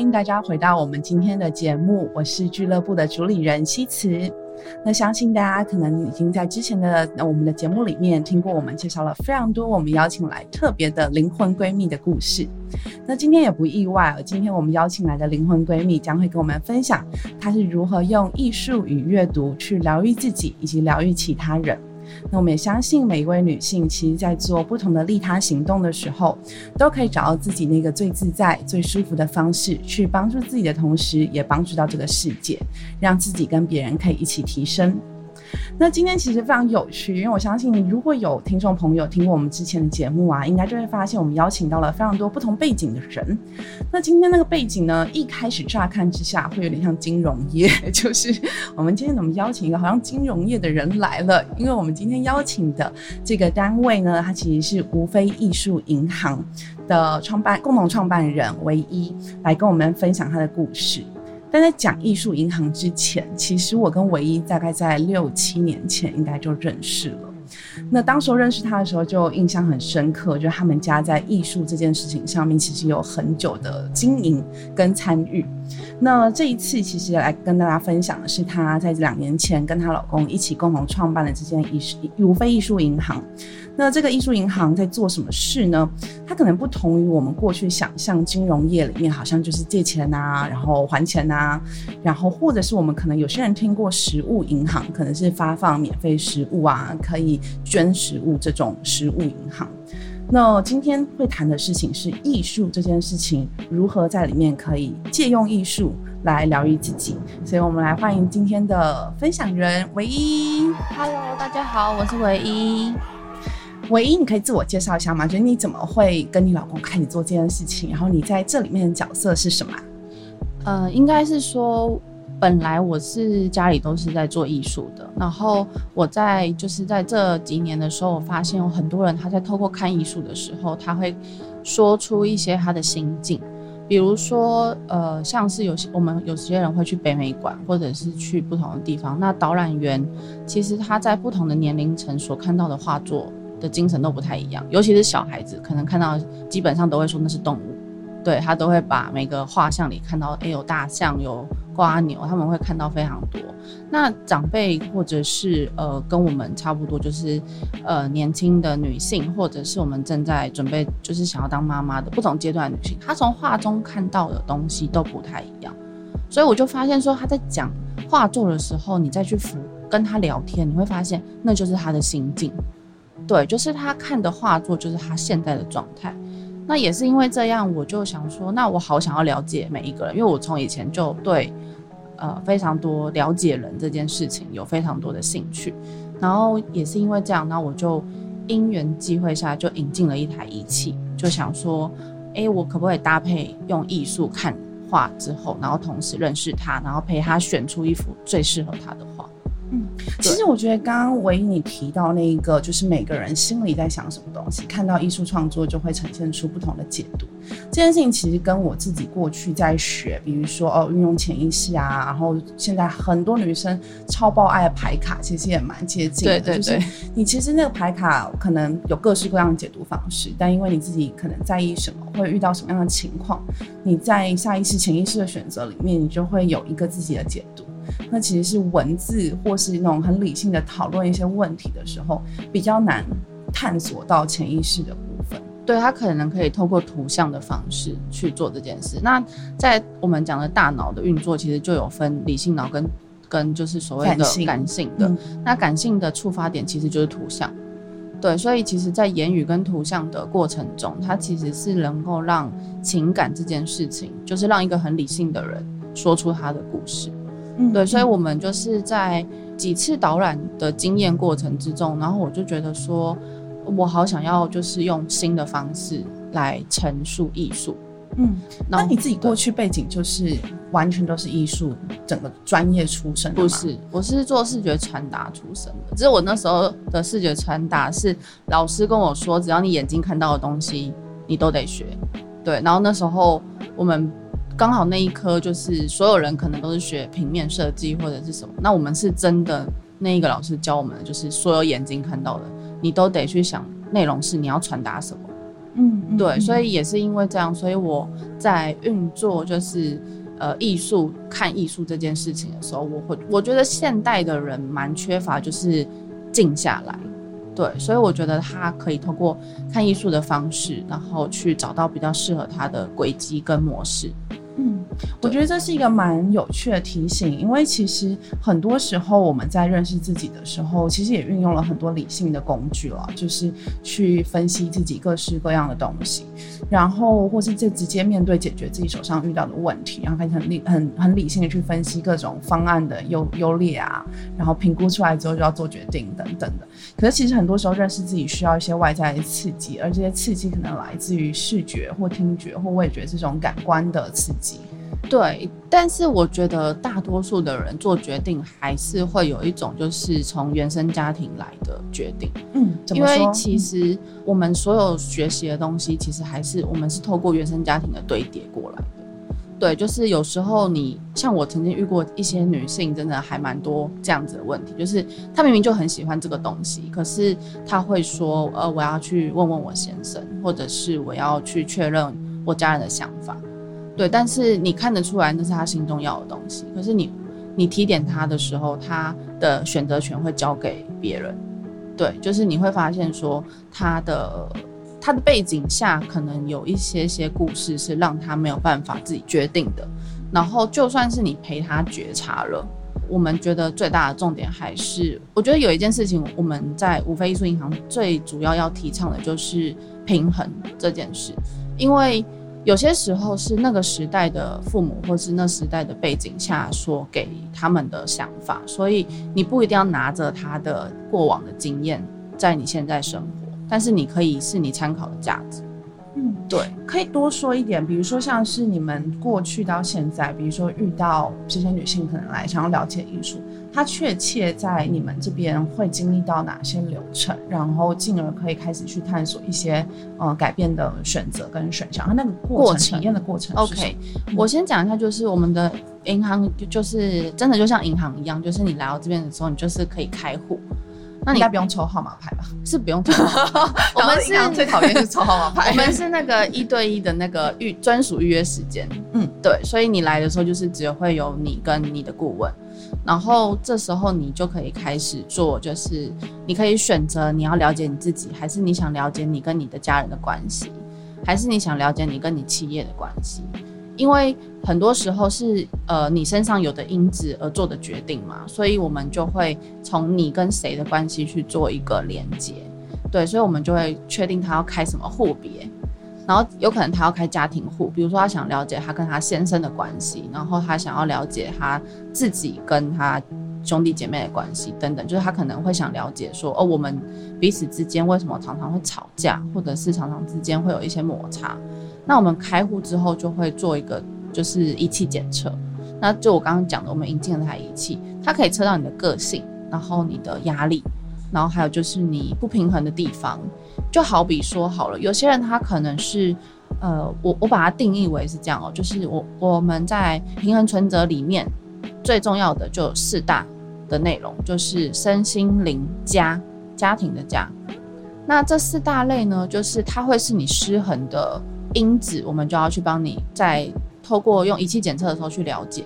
欢迎大家回到我们今天的节目，我是俱乐部的主理人西慈。那相信大家可能已经在之前的我们的节目里面听过我们介绍了非常多我们邀请来特别的灵魂闺蜜的故事。那今天也不意外，今天我们邀请来的灵魂闺蜜将会跟我们分享她是如何用艺术与阅读去疗愈自己以及疗愈其他人。那我们也相信每一位女性，其实在做不同的利他行动的时候，都可以找到自己那个最自在、最舒服的方式，去帮助自己的同时，也帮助到这个世界，让自己跟别人可以一起提升。那今天其实非常有趣，因为我相信如果有听众朋友听过我们之前的节目啊，应该就会发现我们邀请到了非常多不同背景的人。那今天那个背景呢，一开始乍看之下会有点像金融业，就是我们今天怎么邀请一个好像金融业的人来了？因为我们今天邀请的这个单位呢，它其实是无非艺术银行的创办共同创办人唯一来跟我们分享他的故事。但在讲艺术银行之前，其实我跟唯一大概在六七年前应该就认识了。那当时候认识他的时候，就印象很深刻，就他们家在艺术这件事情上面，其实有很久的经营跟参与。那这一次，其实来跟大家分享的是，她在两年前跟她老公一起共同创办的这间艺术无非艺术银行。那这个艺术银行在做什么事呢？它可能不同于我们过去想象金融业里面，好像就是借钱啊，然后还钱啊，然后或者是我们可能有些人听过食物银行，可能是发放免费食物啊，可以捐食物这种食物银行。那今天会谈的事情是艺术这件事情，如何在里面可以借用艺术来疗愈自己。所以我们来欢迎今天的分享人唯一。Hello，大家好，我是唯一。唯一，你可以自我介绍一下吗？就是你怎么会跟你老公开始做这件事情？然后你在这里面的角色是什么？呃，应该是说，本来我是家里都是在做艺术的，然后我在就是在这几年的时候，我发现有很多人他在透过看艺术的时候，他会说出一些他的心境，比如说，呃，像是有些我们有些人会去北美馆，或者是去不同的地方，那导览员其实他在不同的年龄层所看到的画作。的精神都不太一样，尤其是小孩子，可能看到基本上都会说那是动物，对他都会把每个画像里看到，哎，有大象，有瓜牛，他们会看到非常多。那长辈或者是呃跟我们差不多，就是呃年轻的女性，或者是我们正在准备就是想要当妈妈的不同阶段女性，她从画中看到的东西都不太一样。所以我就发现说，他在讲画作的时候，你再去扶跟他聊天，你会发现那就是他的心境。对，就是他看的画作，就是他现在的状态。那也是因为这样，我就想说，那我好想要了解每一个人，因为我从以前就对，呃，非常多了解人这件事情有非常多的兴趣。然后也是因为这样，那我就因缘机会下就引进了一台仪器，就想说，哎，我可不可以搭配用艺术看画之后，然后同时认识他，然后陪他选出一幅最适合他的画。嗯，其实我觉得刚刚唯一你提到那一个，就是每个人心里在想什么东西，看到艺术创作就会呈现出不同的解读。这件事情其实跟我自己过去在学，比如说哦，运用潜意识啊，然后现在很多女生超爆爱的牌卡，其实也蛮接近的。对对对，你其实那个牌卡可能有各式各样的解读方式，但因为你自己可能在意什么，会遇到什么样的情况，你在下意识、潜意识的选择里面，你就会有一个自己的解读。那其实是文字或是那种很理性的讨论一些问题的时候，比较难探索到潜意识的部分。对他可能可以透过图像的方式去做这件事。那在我们讲的大脑的运作，其实就有分理性脑跟跟就是所谓的感性的。那感性的触发点其实就是图像。对，所以其实，在言语跟图像的过程中，它其实是能够让情感这件事情，就是让一个很理性的人说出他的故事。对，所以我们就是在几次导览的经验过程之中，然后我就觉得说，我好想要就是用新的方式来陈述艺术。嗯，那你自己过去背景就是完全都是艺术整个专业出身的不是，我是做视觉传达出身的。只是我那时候的视觉传达是老师跟我说，只要你眼睛看到的东西，你都得学。对，然后那时候我们。刚好那一科就是所有人可能都是学平面设计或者是什么，那我们是真的那一个老师教我们，就是所有眼睛看到的，你都得去想内容是你要传达什么，嗯，嗯对，嗯所以也是因为这样，所以我在运作就是呃艺术看艺术这件事情的时候，我会我觉得现代的人蛮缺乏就是静下来。对，所以我觉得他可以通过看艺术的方式，然后去找到比较适合他的轨迹跟模式。嗯，我觉得这是一个蛮有趣的提醒，因为其实很多时候我们在认识自己的时候，其实也运用了很多理性的工具了，就是去分析自己各式各样的东西，然后或是就直接面对解决自己手上遇到的问题，然后开始很理很很理性的去分析各种方案的优优劣啊，然后评估出来之后就要做决定等等的。可是其实很多时候认识自己需要一些外在的刺激，而这些刺激可能来自于视觉或听觉或味觉这种感官的刺激。对，但是我觉得大多数的人做决定还是会有一种就是从原生家庭来的决定，嗯，怎因为其实我们所有学习的东西，其实还是我们是透过原生家庭的堆叠过来的。对，就是有时候你像我曾经遇过一些女性，真的还蛮多这样子的问题，就是她明明就很喜欢这个东西，可是她会说，呃，我要去问问我先生，或者是我要去确认我家人的想法。对，但是你看得出来那是他心中要的东西，可是你你提点他的时候，他的选择权会交给别人。对，就是你会发现说他的他的背景下可能有一些些故事是让他没有办法自己决定的。然后就算是你陪他觉察了，我们觉得最大的重点还是，我觉得有一件事情我们在无非艺术银行最主要要提倡的就是平衡这件事，因为。有些时候是那个时代的父母，或是那时代的背景下所给他们的想法，所以你不一定要拿着他的过往的经验在你现在生活，但是你可以是你参考的价值。嗯，对，可以多说一点，比如说像是你们过去到现在，比如说遇到这些女性可能来想要了解艺术，她确切在你们这边会经历到哪些流程，然后进而可以开始去探索一些呃改变的选择跟选项，它那个过过程程体验的过程。OK，我先讲一下，就是我们的银行就就是真的就像银行一样，就是你来到这边的时候，你就是可以开户。那你应该不用抽号码牌吧？是不用抽，我们是最讨厌是抽号码牌。我们是那个一对一的那个预专属预约时间，嗯，对，所以你来的时候就是只会有你跟你的顾问，然后这时候你就可以开始做，就是你可以选择你要了解你自己，还是你想了解你跟你的家人的关系，还是你想了解你跟你企业的关系，因为很多时候是呃你身上有的因子而做的决定嘛，所以我们就会从你跟谁的关系去做一个连接。对，所以我们就会确定他要开什么户别，然后有可能他要开家庭户，比如说他想了解他跟他先生的关系，然后他想要了解他自己跟他兄弟姐妹的关系等等，就是他可能会想了解说，哦，我们彼此之间为什么常常会吵架，或者是常常之间会有一些摩擦。那我们开户之后就会做一个就是仪器检测，那就我刚刚讲的，我们引进了台仪器，它可以测到你的个性，然后你的压力。然后还有就是你不平衡的地方，就好比说好了，有些人他可能是，呃，我我把它定义为是这样哦，就是我我们在平衡存折里面最重要的就四大的内容，就是身心灵家家庭的家。那这四大类呢，就是它会是你失衡的因子，我们就要去帮你在透过用仪器检测的时候去了解。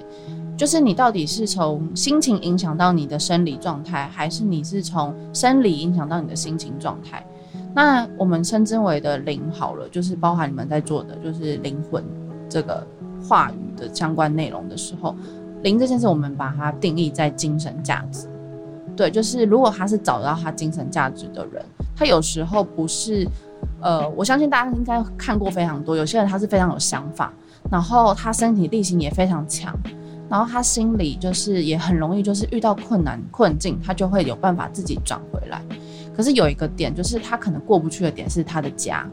就是你到底是从心情影响到你的生理状态，还是你是从生理影响到你的心情状态？那我们称之为的灵好了，就是包含你们在做的，就是灵魂这个话语的相关内容的时候，灵这件事我们把它定义在精神价值。对，就是如果他是找到他精神价值的人，他有时候不是，呃，我相信大家应该看过非常多，有些人他是非常有想法，然后他身体力行也非常强。然后他心里就是也很容易，就是遇到困难困境，他就会有办法自己转回来。可是有一个点，就是他可能过不去的点是他的家，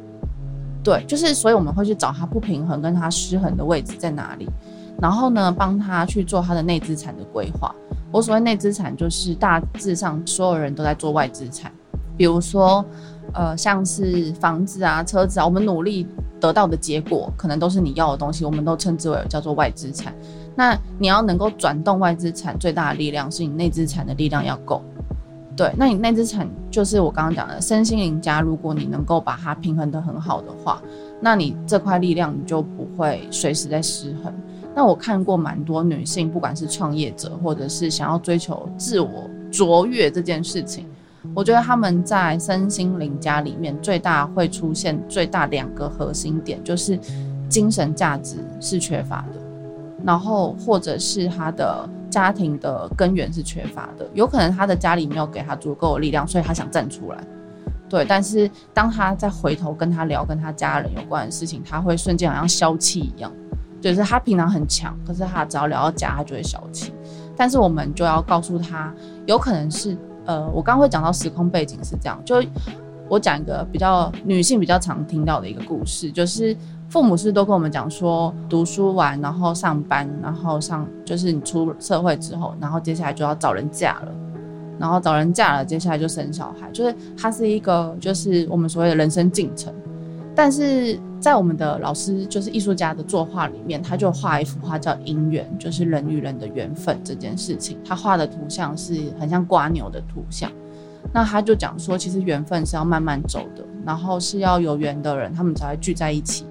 对，就是所以我们会去找他不平衡跟他失衡的位置在哪里，然后呢，帮他去做他的内资产的规划。我所谓内资产，就是大致上所有人都在做外资产，比如说呃，像是房子啊、车子啊，我们努力得到的结果，可能都是你要的东西，我们都称之为叫做外资产。那你要能够转动外资产，最大的力量是你内资产的力量要够。对，那你内资产就是我刚刚讲的身心灵家，如果你能够把它平衡的很好的话，那你这块力量你就不会随时在失衡。那我看过蛮多女性，不管是创业者，或者是想要追求自我卓越这件事情，我觉得他们在身心灵家里面最大会出现最大两个核心点，就是精神价值是缺乏的，然后或者是他的家庭的根源是缺乏的，有可能他的家里没有给他足够的力量，所以他想站出来。对，但是当他再回头跟他聊跟他家人有关的事情，他会瞬间好像消气一样。就是他平常很强，可是他只要聊到家，他就会消气。但是我们就要告诉他，有可能是呃，我刚刚会讲到时空背景是这样。就我讲一个比较女性比较常听到的一个故事，就是父母是都跟我们讲说，读书完然后上班，然后上就是你出社会之后，然后接下来就要找人嫁了，然后找人嫁了，接下来就生小孩，就是它是一个就是我们所谓的人生进程。但是在我们的老师，就是艺术家的作画里面，他就画一幅画叫姻缘，就是人与人的缘分这件事情。他画的图像是很像瓜牛的图像。那他就讲说，其实缘分是要慢慢走的，然后是要有缘的人，他们才会聚在一起，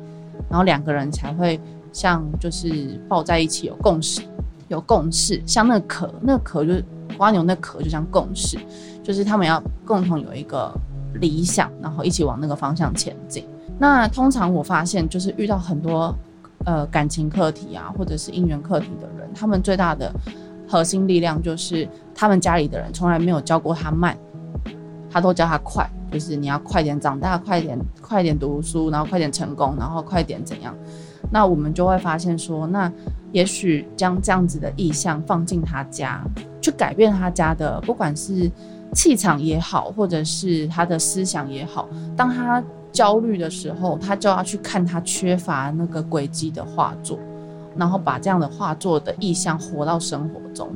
然后两个人才会像就是抱在一起有共识，有共识。像那个壳，那个壳就是瓜牛，那壳就像共识，就是他们要共同有一个理想，然后一起往那个方向前进。那通常我发现，就是遇到很多呃感情课题啊，或者是姻缘课题的人，他们最大的核心力量就是他们家里的人从来没有教过他慢，他都教他快，就是你要快点长大，快点快点读书，然后快点成功，然后快点怎样。那我们就会发现说，那也许将这样子的意向放进他家，去改变他家的，不管是气场也好，或者是他的思想也好，当他。焦虑的时候，他就要去看他缺乏那个轨迹的画作，然后把这样的画作的意象活到生活中。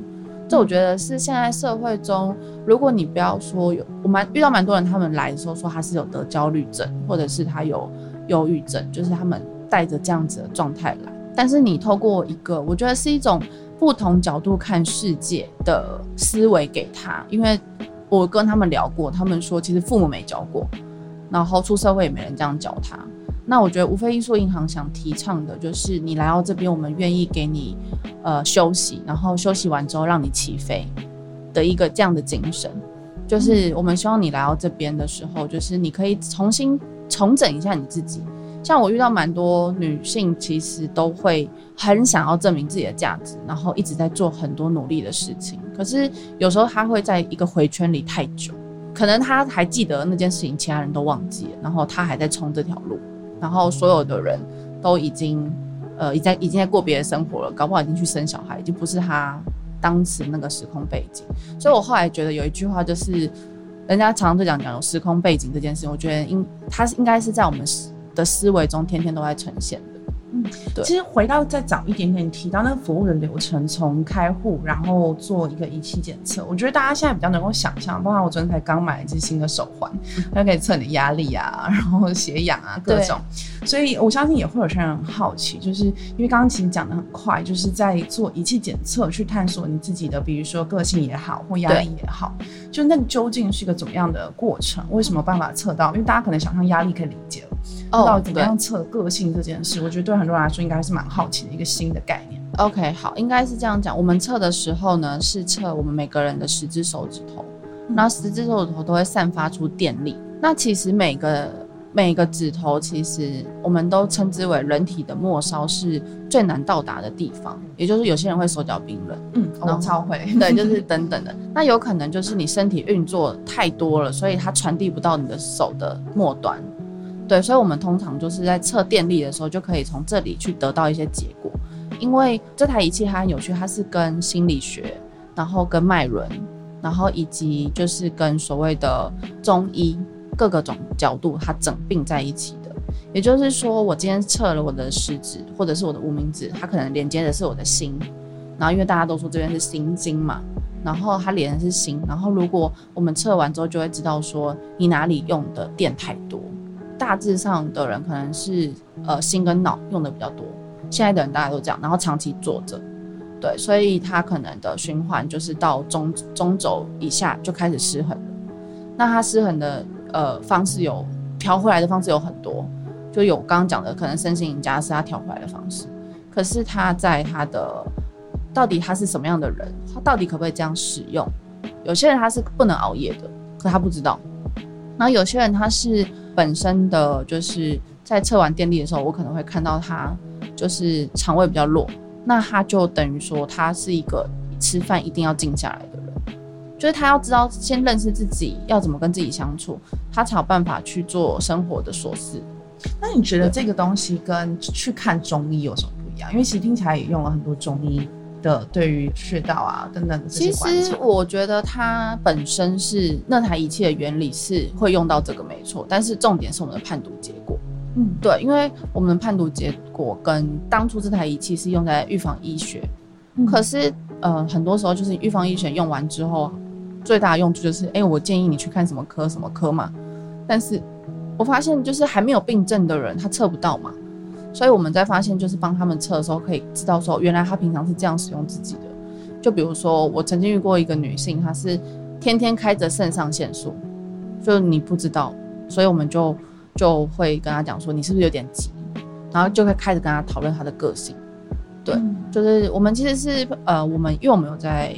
这我觉得是现在社会中，如果你不要说有，我蛮遇到蛮多人，他们来的时候说他是有得焦虑症，或者是他有忧郁症，就是他们带着这样子的状态来。但是你透过一个，我觉得是一种不同角度看世界的思维给他，因为我跟他们聊过，他们说其实父母没教过。然后出社会也没人这样教他，那我觉得无非艺术银行想提倡的就是，你来到这边，我们愿意给你，呃，休息，然后休息完之后让你起飞的一个这样的精神，就是我们希望你来到这边的时候，就是你可以重新重整一下你自己。像我遇到蛮多女性，其实都会很想要证明自己的价值，然后一直在做很多努力的事情，可是有时候她会在一个回圈里太久。可能他还记得那件事情，其他人都忘记了，然后他还在冲这条路，然后所有的人都已经，呃，已在已经在过别的生活了，搞不好已经去生小孩，已经不是他当时那个时空背景。所以我后来觉得有一句话就是，人家常常都讲讲有时空背景这件事情，我觉得应他是应该是在我们的思维中天天都在呈现。嗯，对。其实回到再早一点点，提到那个服务的流程，从开户，然后做一个仪器检测，我觉得大家现在比较能够想象。包括我昨天才刚买了一只新的手环，它可以测你的压力啊，然后血氧啊，各种。所以我相信也会有些人很好奇，就是因为刚刚其实讲的很快，就是在做仪器检测去探索你自己的，比如说个性也好，或压力也好，就那究竟是一个怎么样的过程？为什么办法测到？因为大家可能想象压力可以理解了。到底怎么样测个性这件事，我觉得对很多人来说应该是蛮好奇的一个新的概念。OK，好，应该是这样讲。我们测的时候呢，是测我们每个人的十只手指头，那十只手指头都会散发出电力。那其实每个每个指头，其实我们都称之为人体的末梢是最难到达的地方，也就是有些人会手脚冰冷，嗯，我超会，对，就是等等的。那有可能就是你身体运作太多了，所以它传递不到你的手的末端。对，所以，我们通常就是在测电力的时候，就可以从这里去得到一些结果。因为这台仪器它很有趣，它是跟心理学，然后跟脉轮，然后以及就是跟所谓的中医各个种角度它整并在一起的。也就是说，我今天测了我的食指或者是我的无名指，它可能连接的是我的心。然后，因为大家都说这边是心经嘛，然后它连的是心。然后，如果我们测完之后，就会知道说你哪里用的电太多。大致上的人可能是呃心跟脑用的比较多，现在的人大家都这样，然后长期坐着，对，所以他可能的循环就是到中中轴以下就开始失衡了。那他失衡的呃方式有调回来的方式有很多，就有刚刚讲的可能身心赢家是他调回来的方式，可是他在他的到底他是什么样的人，他到底可不可以这样使用？有些人他是不能熬夜的，可他不知道。然后有些人他是本身的就是在测完电力的时候，我可能会看到他就是肠胃比较弱，那他就等于说他是一个吃饭一定要静下来的，就是他要知道先认识自己，要怎么跟自己相处，他才有办法去做生活的琐事。那你觉得这个东西跟去看中医有什么不一样？因为其实听起来也用了很多中医。的对于穴道啊等等，其实我觉得它本身是那台仪器的原理是会用到这个没错，但是重点是我们的判读结果。嗯，对，因为我们的判读结果跟当初这台仪器是用在预防医学，可是呃很多时候就是预防医学用完之后，最大的用处就是哎我建议你去看什么科什么科嘛，但是我发现就是还没有病症的人他测不到嘛。所以我们在发现，就是帮他们测的时候，可以知道说，原来他平常是这样使用自己的。就比如说，我曾经遇过一个女性，她是天天开着肾上腺素，就你不知道，所以我们就就会跟她讲说，你是不是有点急？然后就会开始跟她讨论她的个性。对，就是我们其实是呃，我们因为我们有在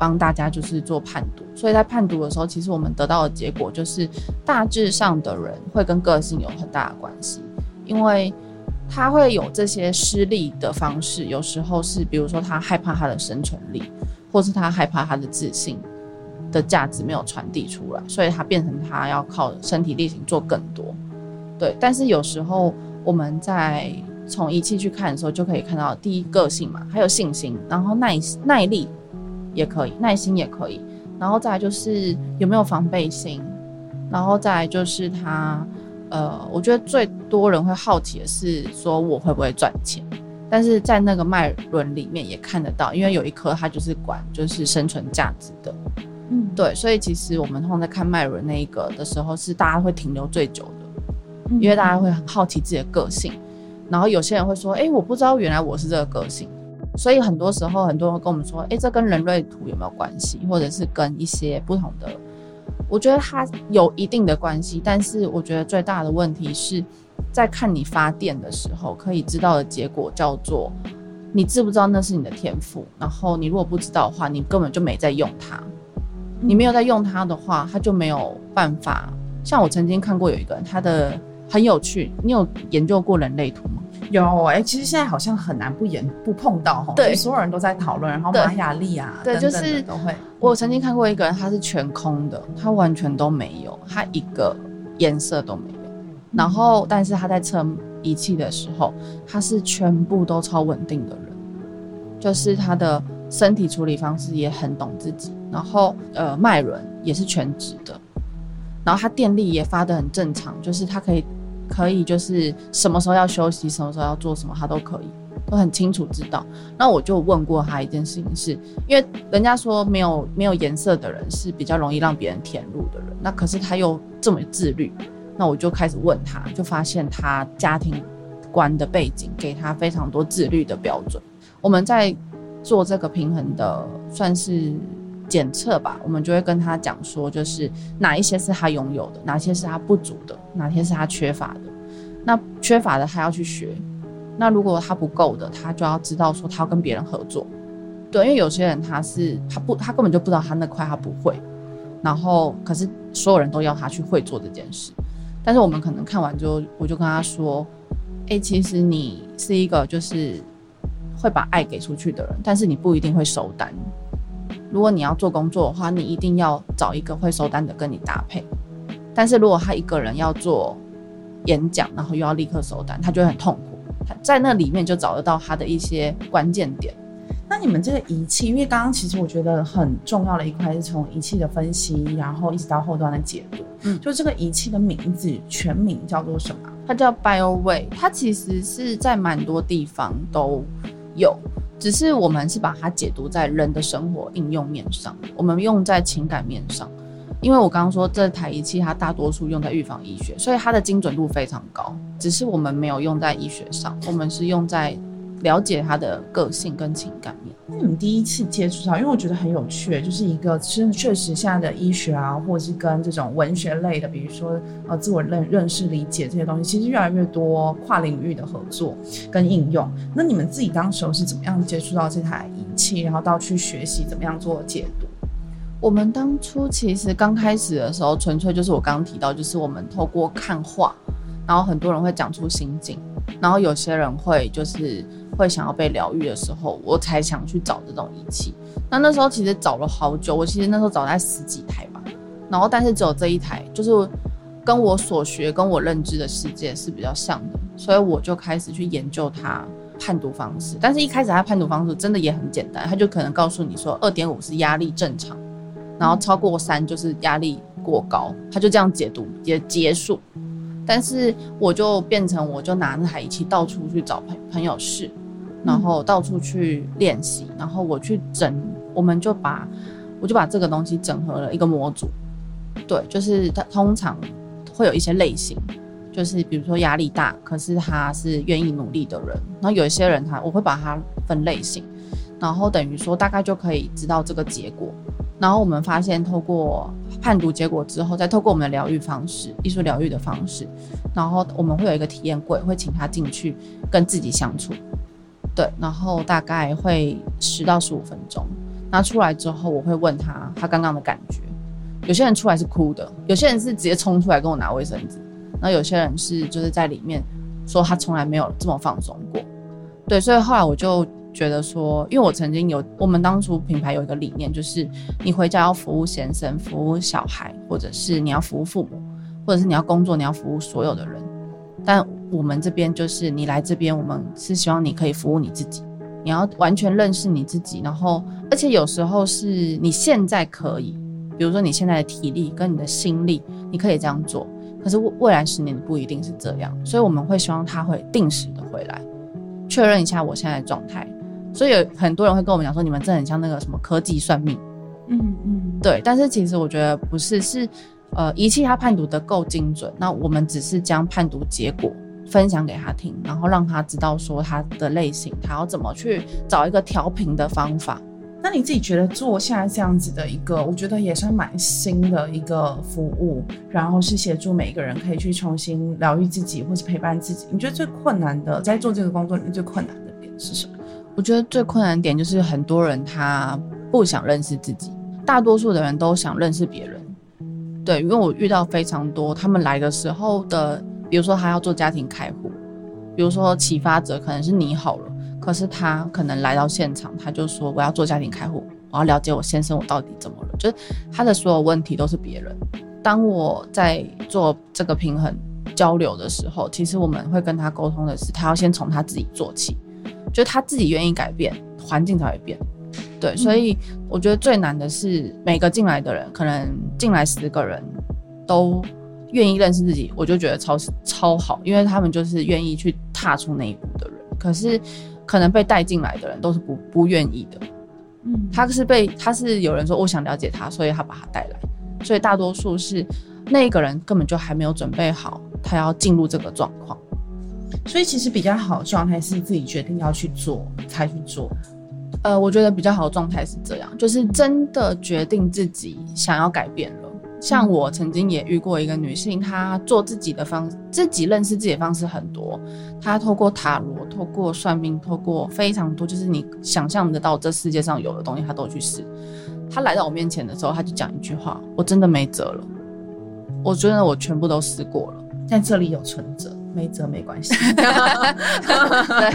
帮大家就是做判读，所以在判读的时候，其实我们得到的结果就是大致上的人会跟个性有很大的关系，因为。他会有这些失利的方式，有时候是比如说他害怕他的生存力，或是他害怕他的自信的价值没有传递出来，所以他变成他要靠身体力行做更多。对，但是有时候我们在从仪器去看的时候，就可以看到第一个性嘛，还有信心，然后耐耐力也可以，耐心也可以，然后再来就是有没有防备心，然后再来就是他。呃，我觉得最多人会好奇的是说我会不会赚钱，但是在那个脉轮里面也看得到，因为有一颗它就是管就是生存价值的，嗯，对，所以其实我们通常在看脉轮那一个的时候，是大家会停留最久的，因为大家会很好奇自己的个性，然后有些人会说，哎，我不知道原来我是这个个性，所以很多时候很多人跟我们说，哎，这跟人类图有没有关系，或者是跟一些不同的。我觉得它有一定的关系，但是我觉得最大的问题是在看你发电的时候，可以知道的结果叫做你知不知道那是你的天赋。然后你如果不知道的话，你根本就没在用它。你没有在用它的话，它就没有办法。像我曾经看过有一个人，他的很有趣。你有研究过人类图吗？有哎，其实现在好像很难不研不碰到哈，对，所有人都在讨论，然后玛雅历啊，对，就是都会。我曾经看过一个人，他是全空的，他完全都没有，他一个颜色都没有。然后，但是他在测仪器的时候，他是全部都超稳定的人，就是他的身体处理方式也很懂自己，然后呃脉轮也是全直的，然后他电力也发的很正常，就是他可以。可以，就是什么时候要休息，什么时候要做什么，他都可以，都很清楚知道。那我就问过他一件事情，是因为人家说没有没有颜色的人是比较容易让别人填入的人，那可是他又这么自律，那我就开始问他，就发现他家庭观的背景给他非常多自律的标准。我们在做这个平衡的，算是。检测吧，我们就会跟他讲说，就是哪一些是他拥有的，哪些是他不足的，哪些是他缺乏的。那缺乏的他要去学，那如果他不够的，他就要知道说他要跟别人合作。对，因为有些人他是他不他根本就不知道他那块他不会，然后可是所有人都要他去会做这件事。但是我们可能看完之后，我就跟他说，哎，其实你是一个就是会把爱给出去的人，但是你不一定会收单。如果你要做工作的话，你一定要找一个会收单的跟你搭配。但是如果他一个人要做演讲，然后又要立刻收单，他就会很痛苦。他在那里面就找得到他的一些关键点。那你们这个仪器，因为刚刚其实我觉得很重要的一块是从仪器的分析，然后一直到后端的解读。嗯，就这个仪器的名字全名叫做什么？它叫 BioWay，它其实是在蛮多地方都有。只是我们是把它解读在人的生活应用面上，我们用在情感面上。因为我刚刚说这台仪器它大多数用在预防医学，所以它的精准度非常高。只是我们没有用在医学上，我们是用在了解他的个性跟情感面。那你们第一次接触到，因为我觉得很有趣，就是一个真确实现在的医学啊，或者是跟这种文学类的，比如说呃自我认认识、理解这些东西，其实越来越多跨领域的合作跟应用。那你们自己当时候是怎么样接触到这台仪器，然后到去学习怎么样做解读？我们当初其实刚开始的时候，纯粹就是我刚刚提到，就是我们透过看画，然后很多人会讲出心境，然后有些人会就是会想要被疗愈的时候，我才想去找这种仪器。那那时候其实找了好久，我其实那时候找在十几台吧，然后但是只有这一台，就是跟我所学、跟我认知的世界是比较像的，所以我就开始去研究它判读方式。但是一开始它判读方式真的也很简单，它就可能告诉你说二点五是压力正常。然后超过三就是压力过高，他就这样解读也结束。但是我就变成我就拿那台仪器到处去找朋朋友试，然后到处去练习，然后我去整，我们就把我就把这个东西整合了一个模组。对，就是他通常会有一些类型，就是比如说压力大，可是他是愿意努力的人。然后有一些人他我会把他分类型，然后等于说大概就可以知道这个结果。然后我们发现，透过判读结果之后，再透过我们的疗愈方式、艺术疗愈的方式，然后我们会有一个体验柜，会请他进去跟自己相处。对，然后大概会十到十五分钟。拿出来之后，我会问他他刚刚的感觉。有些人出来是哭的，有些人是直接冲出来跟我拿卫生纸，然后有些人是就是在里面说他从来没有这么放松过。对，所以后来我就。觉得说，因为我曾经有，我们当初品牌有一个理念，就是你回家要服务先生、服务小孩，或者是你要服务父母，或者是你要工作，你要服务所有的人。但我们这边就是你来这边，我们是希望你可以服务你自己，你要完全认识你自己。然后，而且有时候是你现在可以，比如说你现在的体力跟你的心力，你可以这样做。可是未未来十年不一定是这样，所以我们会希望他会定时的回来，确认一下我现在的状态。所以有很多人会跟我们讲说，你们这很像那个什么科技算命，嗯嗯，对。但是其实我觉得不是，是呃仪器它判读的够精准，那我们只是将判读结果分享给他听，然后让他知道说他的类型，他要怎么去找一个调频的方法。那你自己觉得做现在这样子的一个，我觉得也算蛮新的一个服务，然后是协助每一个人可以去重新疗愈自己，或是陪伴自己。你觉得最困难的在做这个工作里面最困难的点是什么？我觉得最困难点就是很多人他不想认识自己，大多数的人都想认识别人。对，因为我遇到非常多他们来的时候的，比如说他要做家庭开户，比如说启发者可能是你好了，可是他可能来到现场，他就说我要做家庭开户，我要了解我先生我到底怎么了，就是他的所有问题都是别人。当我在做这个平衡交流的时候，其实我们会跟他沟通的是，他要先从他自己做起。就他自己愿意改变，环境才会变。对，所以我觉得最难的是每个进来的人，可能进来十个人都愿意认识自己，我就觉得超超好，因为他们就是愿意去踏出那一步的人。可是可能被带进来的人都是不不愿意的。嗯，他是被他是有人说我想了解他，所以他把他带来。所以大多数是那一个人根本就还没有准备好，他要进入这个状况。所以其实比较好的状态是自己决定要去做才去做，呃，我觉得比较好的状态是这样，就是真的决定自己想要改变了。像我曾经也遇过一个女性，她做自己的方，自己认识自己的方式很多，她透过塔罗、透过算命、透过非常多，就是你想象得到这世界上有的东西，她都去试。她来到我面前的时候，她就讲一句话：“我真的没辙了，我觉得我全部都试过了，在这里有存折。”没辙没关系，对，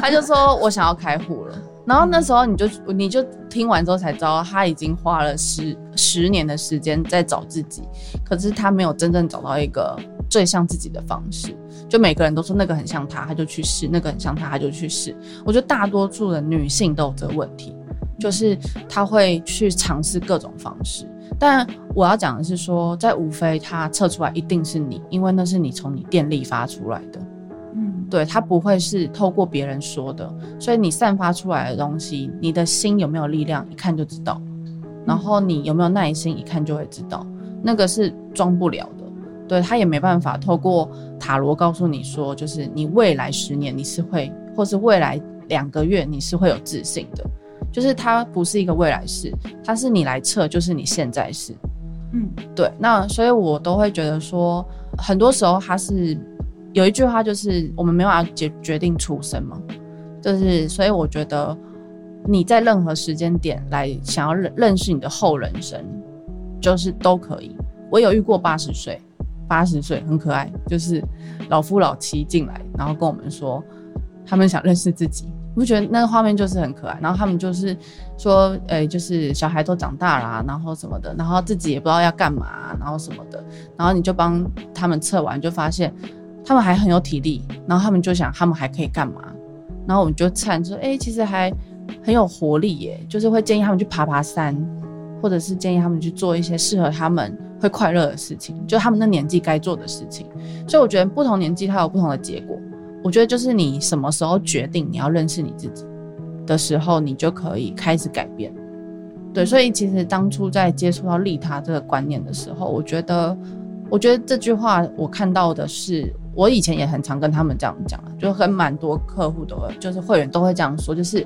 他就说我想要开户了，然后那时候你就你就听完之后才知道，他已经花了十十年的时间在找自己，可是他没有真正找到一个最像自己的方式。就每个人都说那个很像他，他就去试；那个很像他，他就去试。我觉得大多数的女性都有这个问题，就是她会去尝试各种方式。但我要讲的是说，在无非它测出来一定是你，因为那是你从你电力发出来的，嗯，对，它不会是透过别人说的，所以你散发出来的东西，你的心有没有力量，一看就知道，然后你有没有耐心，一看就会知道，那个是装不了的。对他也没办法透过塔罗告诉你说，就是你未来十年你是会，或是未来两个月你是会有自信的，就是它不是一个未来式，它是你来测，就是你现在式，嗯，对。那所以我都会觉得说，很多时候它是有一句话就是我们没有办法决决定出生嘛，就是所以我觉得你在任何时间点来想要认认识你的后人生，就是都可以。我有遇过八十岁，八十岁很可爱，就是老夫老妻进来，然后跟我们说他们想认识自己，我觉得那个画面就是很可爱。然后他们就是说，诶、就是小孩都长大啦，然后什么的，然后自己也不知道要干嘛，然后什么的，然后你就帮他们测完，就发现他们还很有体力，然后他们就想他们还可以干嘛，然后我们就看说，诶、其实还很有活力耶，就是会建议他们去爬爬山，或者是建议他们去做一些适合他们会快乐的事情，就他们那年纪该做的事情。所以我觉得不同年纪它有不同的结果。我觉得就是你什么时候决定你要认识你自己的时候，你就可以开始改变。对，所以其实当初在接触到利他这个观念的时候，我觉得，我觉得这句话我看到的是，我以前也很常跟他们这样讲，就很蛮多客户都会，就是会员都会这样说，就是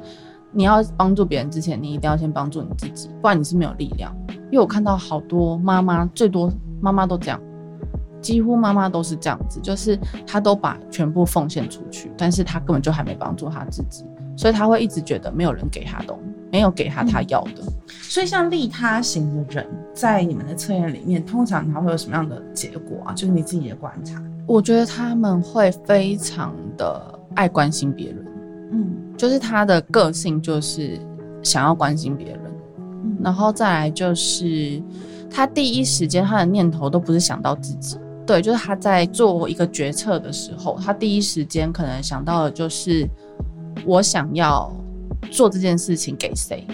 你要帮助别人之前，你一定要先帮助你自己，不然你是没有力量。因为我看到好多妈妈，最多妈妈都这样，几乎妈妈都是这样子，就是她都把全部奉献出去，但是她根本就还没帮助她自己，所以她会一直觉得没有人给她东西，没有给她她要的。所以像利他型的人，在你们的测验里面，通常他会有什么样的结果啊？就是你自己的观察。我觉得他们会非常的爱关心别人，嗯就是他的个性就是想要关心别人，嗯然后再来就是他第一时间他的念头都不是想到自己，对，就是他在做一个决策的时候，他第一时间可能想到的就是我想要做这件事情给谁。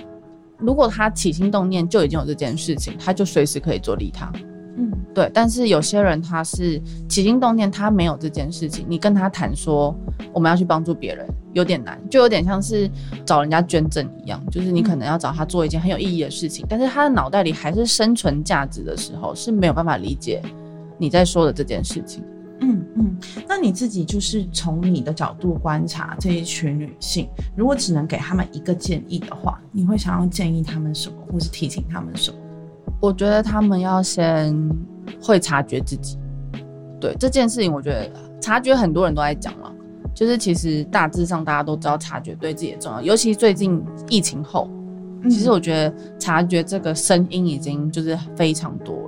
如果他起心动念就已经有这件事情，他就随时可以做利他。嗯对，但是有些人他是起心动念，他没有这件事情，你跟他谈说我们要去帮助别人，有点难，就有点像是找人家捐赠一样，就是你可能要找他做一件很有意义的事情，但是他的脑袋里还是生存价值的时候，是没有办法理解你在说的这件事情。嗯嗯。那你自己就是从你的角度观察这一群女性，如果只能给他们一个建议的话，你会想要建议他们什么，或是提醒他们什么？我觉得他们要先会察觉自己，对这件事情，我觉得察觉很多人都在讲了，就是其实大致上大家都知道察觉对自己的重要，尤其最近疫情后，嗯其实我觉得察觉这个声音已经就是非常多了，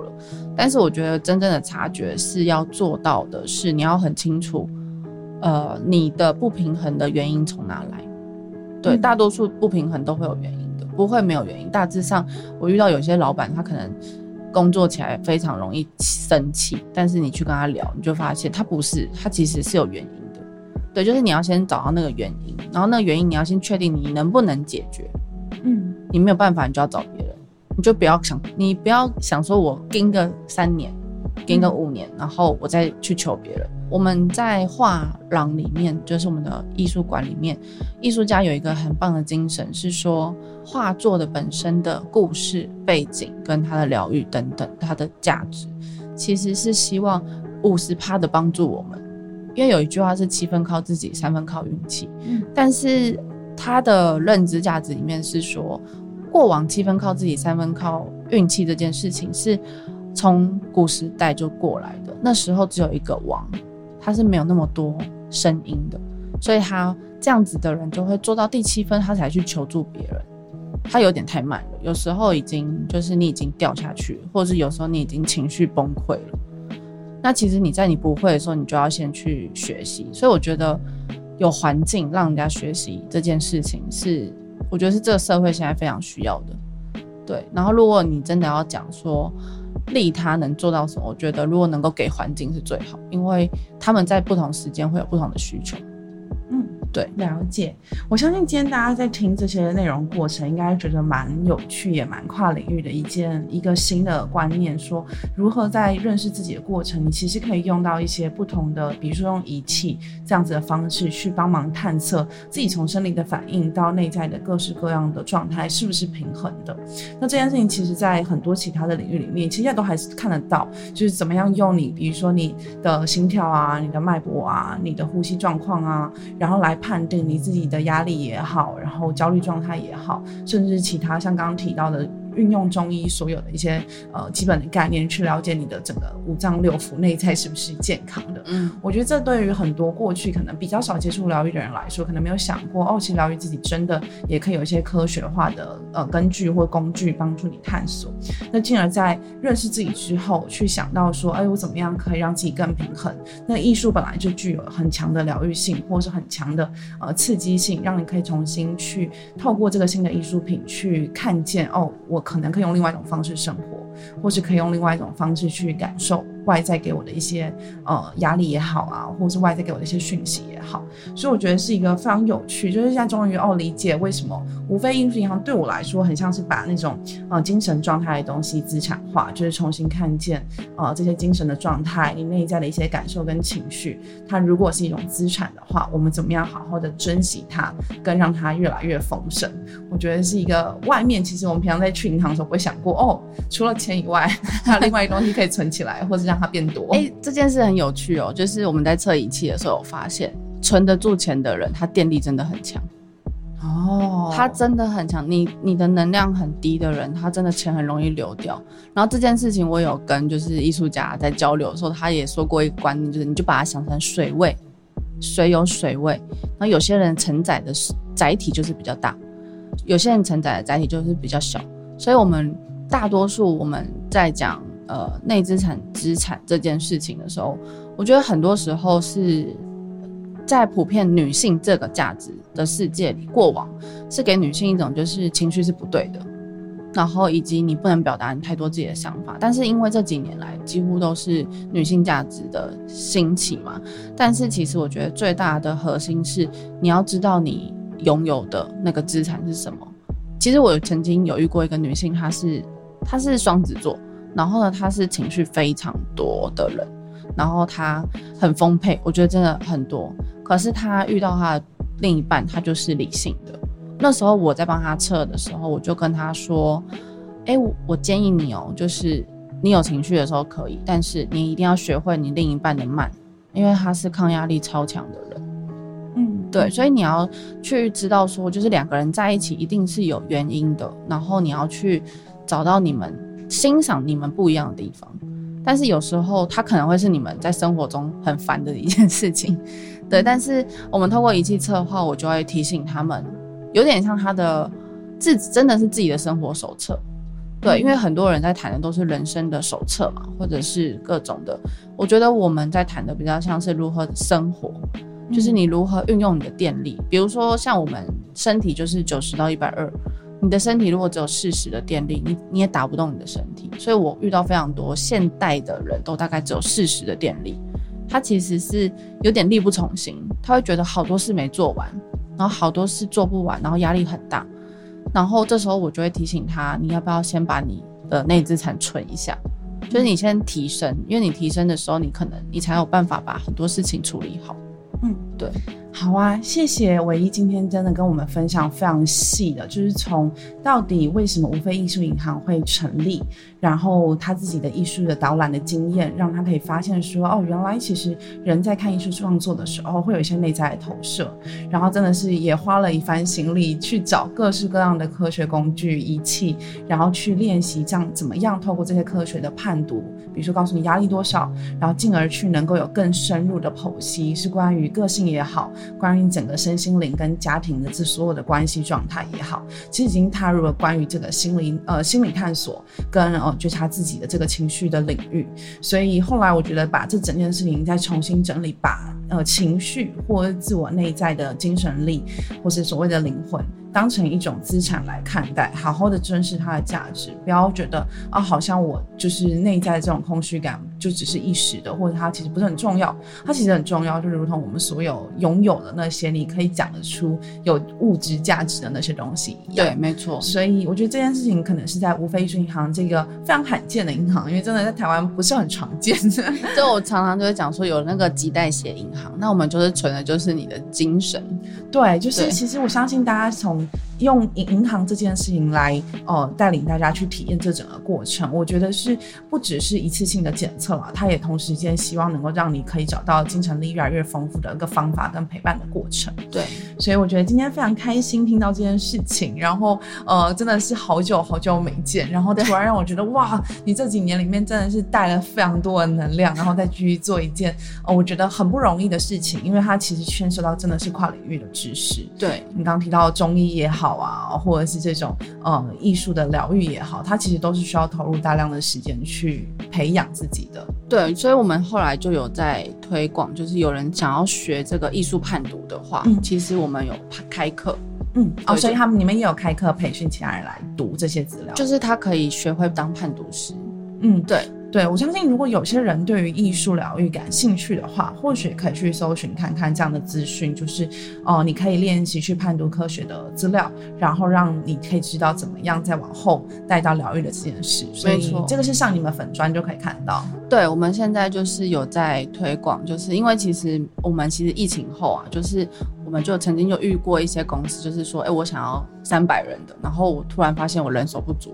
但是我觉得真正的察觉是要做到的是你要很清楚，呃，你的不平衡的原因从哪来。对，嗯大多数不平衡都会有原因的，不会没有原因。大致上，我遇到有些老板，他可能工作起来非常容易生气，但是你去跟他聊，你就发现他不是，他其实是有原因的。对，就是你要先找到那个原因，然后那个原因你要先确定你能不能解决。嗯你没有办法，你就要找别人，你就不要想，你不要想说我跟个三年，跟个五年，然后我再去求别人。我们在画廊里面，就是我们的艺术馆里面，艺术家有一个很棒的精神，是说画作的本身的故事背景跟它的疗愈等等，它的价值，其实是希望五十趴的帮助我们。因为有一句话是七分靠自己，三分靠运气。嗯但是他的认知价值里面是说，过往七分靠自己，三分靠运气这件事情是从古时代就过来的。那时候只有一个王，他是没有那么多声音的，所以他这样子的人就会做到第七分，他才去求助别人。他有点太慢了，有时候已经就是你已经掉下去，或者是有时候你已经情绪崩溃了。那其实你在你不会的时候，你就要先去学习。所以我觉得有环境让人家学习这件事情是，我觉得是这个社会现在非常需要的。对，然后如果你真的要讲说利他能做到什么，我觉得如果能够给环境是最好，因为他们在不同时间会有不同的需求。对，了解。我相信今天大家在听这些内容过程，应该觉得蛮有趣，也蛮跨领域的一件一个新的观念，说如何在认识自己的过程，你其实可以用到一些不同的，比如说用仪器这样子的方式去帮忙探测自己从生理的反应到内在的各式各样的状态是不是平衡的。那这件事情其实，在很多其他的领域里面，其实都还是看得到，就是怎么样用你，比如说你的心跳啊、你的脉搏啊、你的呼吸状况啊，然后来。判定你自己的压力也好，然后焦虑状态也好，甚至其他像刚刚提到的。运用中医所有的一些呃基本的概念去了解你的整个五脏六腑内在是不是健康的。嗯，我觉得这对于很多过去可能比较少接触疗愈的人来说，可能没有想过哦，其实疗愈自己真的也可以有一些科学化的呃根据或工具帮助你探索。那进而在认识自己之后，去想到说，哎，我怎么样可以让自己更平衡？那艺术本来就具有很强的疗愈性，或是很强的呃刺激性，让你可以重新去透过这个新的艺术品去看见哦，我。可能可以用另外一种方式生活，或是可以用另外一种方式去感受。外在给我的一些呃压力也好啊，或者是外在给我的一些讯息也好，所以我觉得是一个非常有趣，就是现在终于哦理解为什么无非应付银行对我来说很像是把那种呃精神状态的东西资产化，就是重新看见呃这些精神的状态，你内在的一些感受跟情绪，它如果是一种资产的话，我们怎么样好好的珍惜它，跟让它越来越丰盛？我觉得是一个外面其实我们平常在去银行的时候不会想过哦，除了钱以外，还有另外一个东西可以存起来，或者。让它变多。哎，这件事很有趣哦。就是我们在测仪器的时候，发现存得住钱的人，他电力真的很强。哦，他真的很强。你你的能量很低的人，他真的钱很容易流掉。然后这件事情，我有跟就是艺术家在交流的时候，他也说过一个观念，就是你就把它想成水位，水有水位。然后有些人承载的载体就是比较大，有些人承载的载体就是比较小。所以我们大多数我们在讲。呃，内资产资产这件事情的时候，我觉得很多时候是在普遍女性这个价值的世界里，过往是给女性一种就是情绪是不对的，然后以及你不能表达你太多自己的想法。但是因为这几年来几乎都是女性价值的兴起嘛，但是其实我觉得最大的核心是你要知道你拥有的那个资产是什么。其实我曾经有遇过一个女性，她是她是双子座。然后呢，他是情绪非常多的人，然后他很丰沛，我觉得真的很多。可是他遇到他的另一半，他就是理性的。那时候我在帮他测的时候，我就跟他说：“哎，我建议你哦，就是你有情绪的时候可以，但是你一定要学会你另一半的慢，因为他是抗压力超强的人。嗯，对，所以你要去知道说，就是两个人在一起一定是有原因的，然后你要去找到你们。”欣赏你们不一样的地方，但是有时候它可能会是你们在生活中很烦的一件事情，对。但是我们透过仪器测话，我就会提醒他们，有点像他的自真的是自己的生活手册，对。因为很多人在谈的都是人生的手册嘛，或者是各种的。我觉得我们在谈的比较像是如何生活，就是你如何运用你的电力。比如说像我们身体就是九十到一百二。你的身体如果只有四十的电力，你你也打不动你的身体。所以我遇到非常多现代的人都大概只有四十的电力，他其实是有点力不从心，他会觉得好多事没做完，然后好多事做不完，然后压力很大。然后这时候我就会提醒他，你要不要先把你的内资产存一下，就是你先提升，因为你提升的时候，你可能你才有办法把很多事情处理好。嗯，对。好啊，谢谢唯一今天真的跟我们分享非常细的，就是从到底为什么无非艺术银行会成立，然后他自己的艺术的导览的经验，让他可以发现说，哦，原来其实人在看艺术创作的时候会有一些内在的投射，然后真的是也花了一番心力去找各式各样的科学工具仪器，然后去练习这样怎么样透过这些科学的判读，比如说告诉你压力多少，然后进而去能够有更深入的剖析，是关于个性也好。关于整个身心灵跟家庭的这所有的关系状态也好，其实已经踏入了关于这个心灵呃心理探索跟呃觉察自己的这个情绪的领域。所以后来我觉得把这整件事情再重新整理，把呃情绪或自我内在的精神力，或是所谓的灵魂。当成一种资产来看待，好好的珍视它的价值，不要觉得啊，好像我就是内在这种空虚感就只是一时的，或者它其实不是很重要。它其实很重要，就如同我们所有拥有的那些你可以讲得出有物质价值的那些东西一样。对，没错。所以我觉得这件事情可能是在无非是银行这个非常罕见的银行，因为真的在台湾不是很常见的。就我常常就会讲说，有那个几代写银行，那我们就是存的就是你的精神。对，就是其实我相信大家从。用银银行这件事情来，呃，带领大家去体验这整个过程，我觉得是不只是一次性的检测了，它也同时间希望能够让你可以找到精神力越来越丰富的一个方法跟陪伴的过程。对，所以我觉得今天非常开心听到这件事情，然后呃，真的是好久好久没见，然后突然让我觉得哇，你这几年里面真的是带了非常多的能量，然后再继续做一件呃，我觉得很不容易的事情，因为它其实牵涉到真的是跨领域的知识。对你刚刚提到中医也好。啊，或者是这种呃艺术的疗愈也好，它其实都是需要投入大量的时间去培养自己的。对，所以我们后来就有在推广，就是有人想要学这个艺术判读的话，嗯，其实我们有开课，嗯，哦，所以他们你们也有开课培训其他人来读这些资料，就是他可以学会当判读师。嗯，对。对，我相信如果有些人对于艺术疗愈感兴趣的话，或许可以去搜寻看看这样的资讯，就是哦，你可以练习去判读科学的资料，然后让你可以知道怎么样再往后带到疗愈的这件事。所以这个是上你们粉砖就可以看到。对，我们现在就是有在推广，就是因为其实我们其实疫情后啊，就是我们就曾经就遇过一些公司，就是说，哎，我想要三百人的，然后我突然发现我人手不足。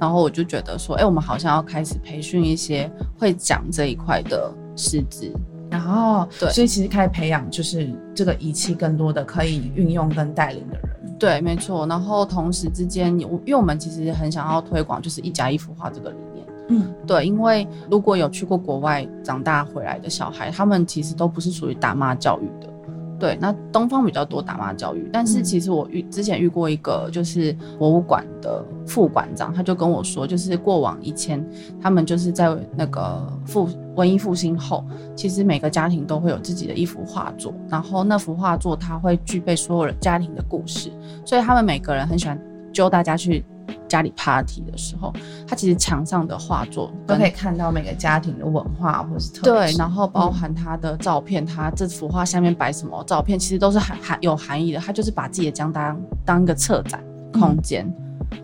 然后我就觉得说，哎，我们好像要开始培训一些会讲这一块的师资，然后对，所以其实开始培养就是这个仪器更多的可以运用跟带领的人。对，没错。然后同时之间，我因为我们其实很想要推广就是一家一幅画这个理念。嗯，对，因为如果有去过国外长大回来的小孩，他们其实都不是属于打骂教育的。对，那东方比较多打骂教育，但是其实我遇之前遇过一个就是博物馆的副馆长，他就跟我说，就是过往以前他们就是在那个复文艺复兴后，其实每个家庭都会有自己的一幅画作，然后那幅画作它会具备所有人家庭的故事，所以他们每个人很喜欢揪大家去。家里 party 的时候，他其实墙上的画作都可以看到每个家庭的文化或是特对，然后包含他的照片，他这幅画下面摆什么照片，其实都是含含有含义的。他就是把自己的家当当一个策展空间。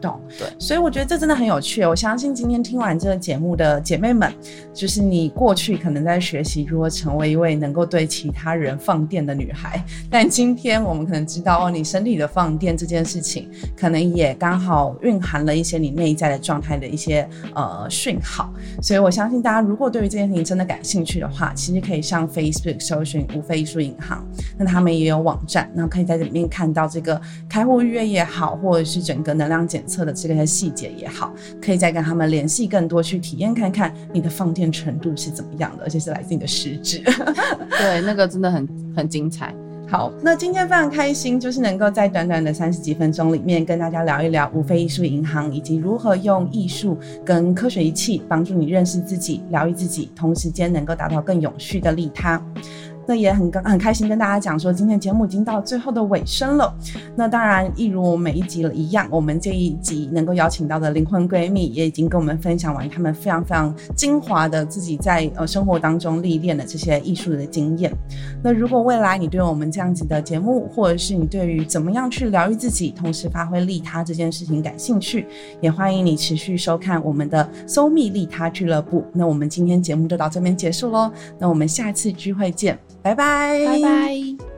懂对，所以我觉得这真的很有趣。我相信今天听完这个节目的姐妹们，就是你过去可能在学习如何成为一位能够对其他人放电的女孩，但今天我们可能知道哦，你身体的放电这件事情，可能也刚好蕴含了一些你内在的状态的一些呃讯号。所以我相信大家如果对于这件事情真的感兴趣的话，其实可以上 Facebook 搜寻无非艺术银行，那他们也有网站，那可以在里面看到这个开户预约也好，或者是整个能量检。测的这个细节也好，可以再跟他们联系更多，去体验看看你的放电程度是怎么样的，而且是来自你的实质。对，那个真的很很精彩。好，那今天非常开心，就是能够在短短的三十几分钟里面跟大家聊一聊无非艺术银行，以及如何用艺术跟科学仪器帮助你认识自己、疗愈自己，同时间能够达到更永续的利他。那也很很开心跟大家讲说，今天节目已经到最后的尾声了。那当然，一如我每一集一样，我们这一集能够邀请到的灵魂闺蜜也已经跟我们分享完他们非常非常精华的自己在呃生活当中历练的这些艺术的经验。那如果未来你对我们这样子的节目，或者是你对于怎么样去疗愈自己，同时发挥利他这件事情感兴趣，也欢迎你持续收看我们的搜密利他俱乐部。那我们今天节目就到这边结束喽。那我们下次聚会见。拜拜，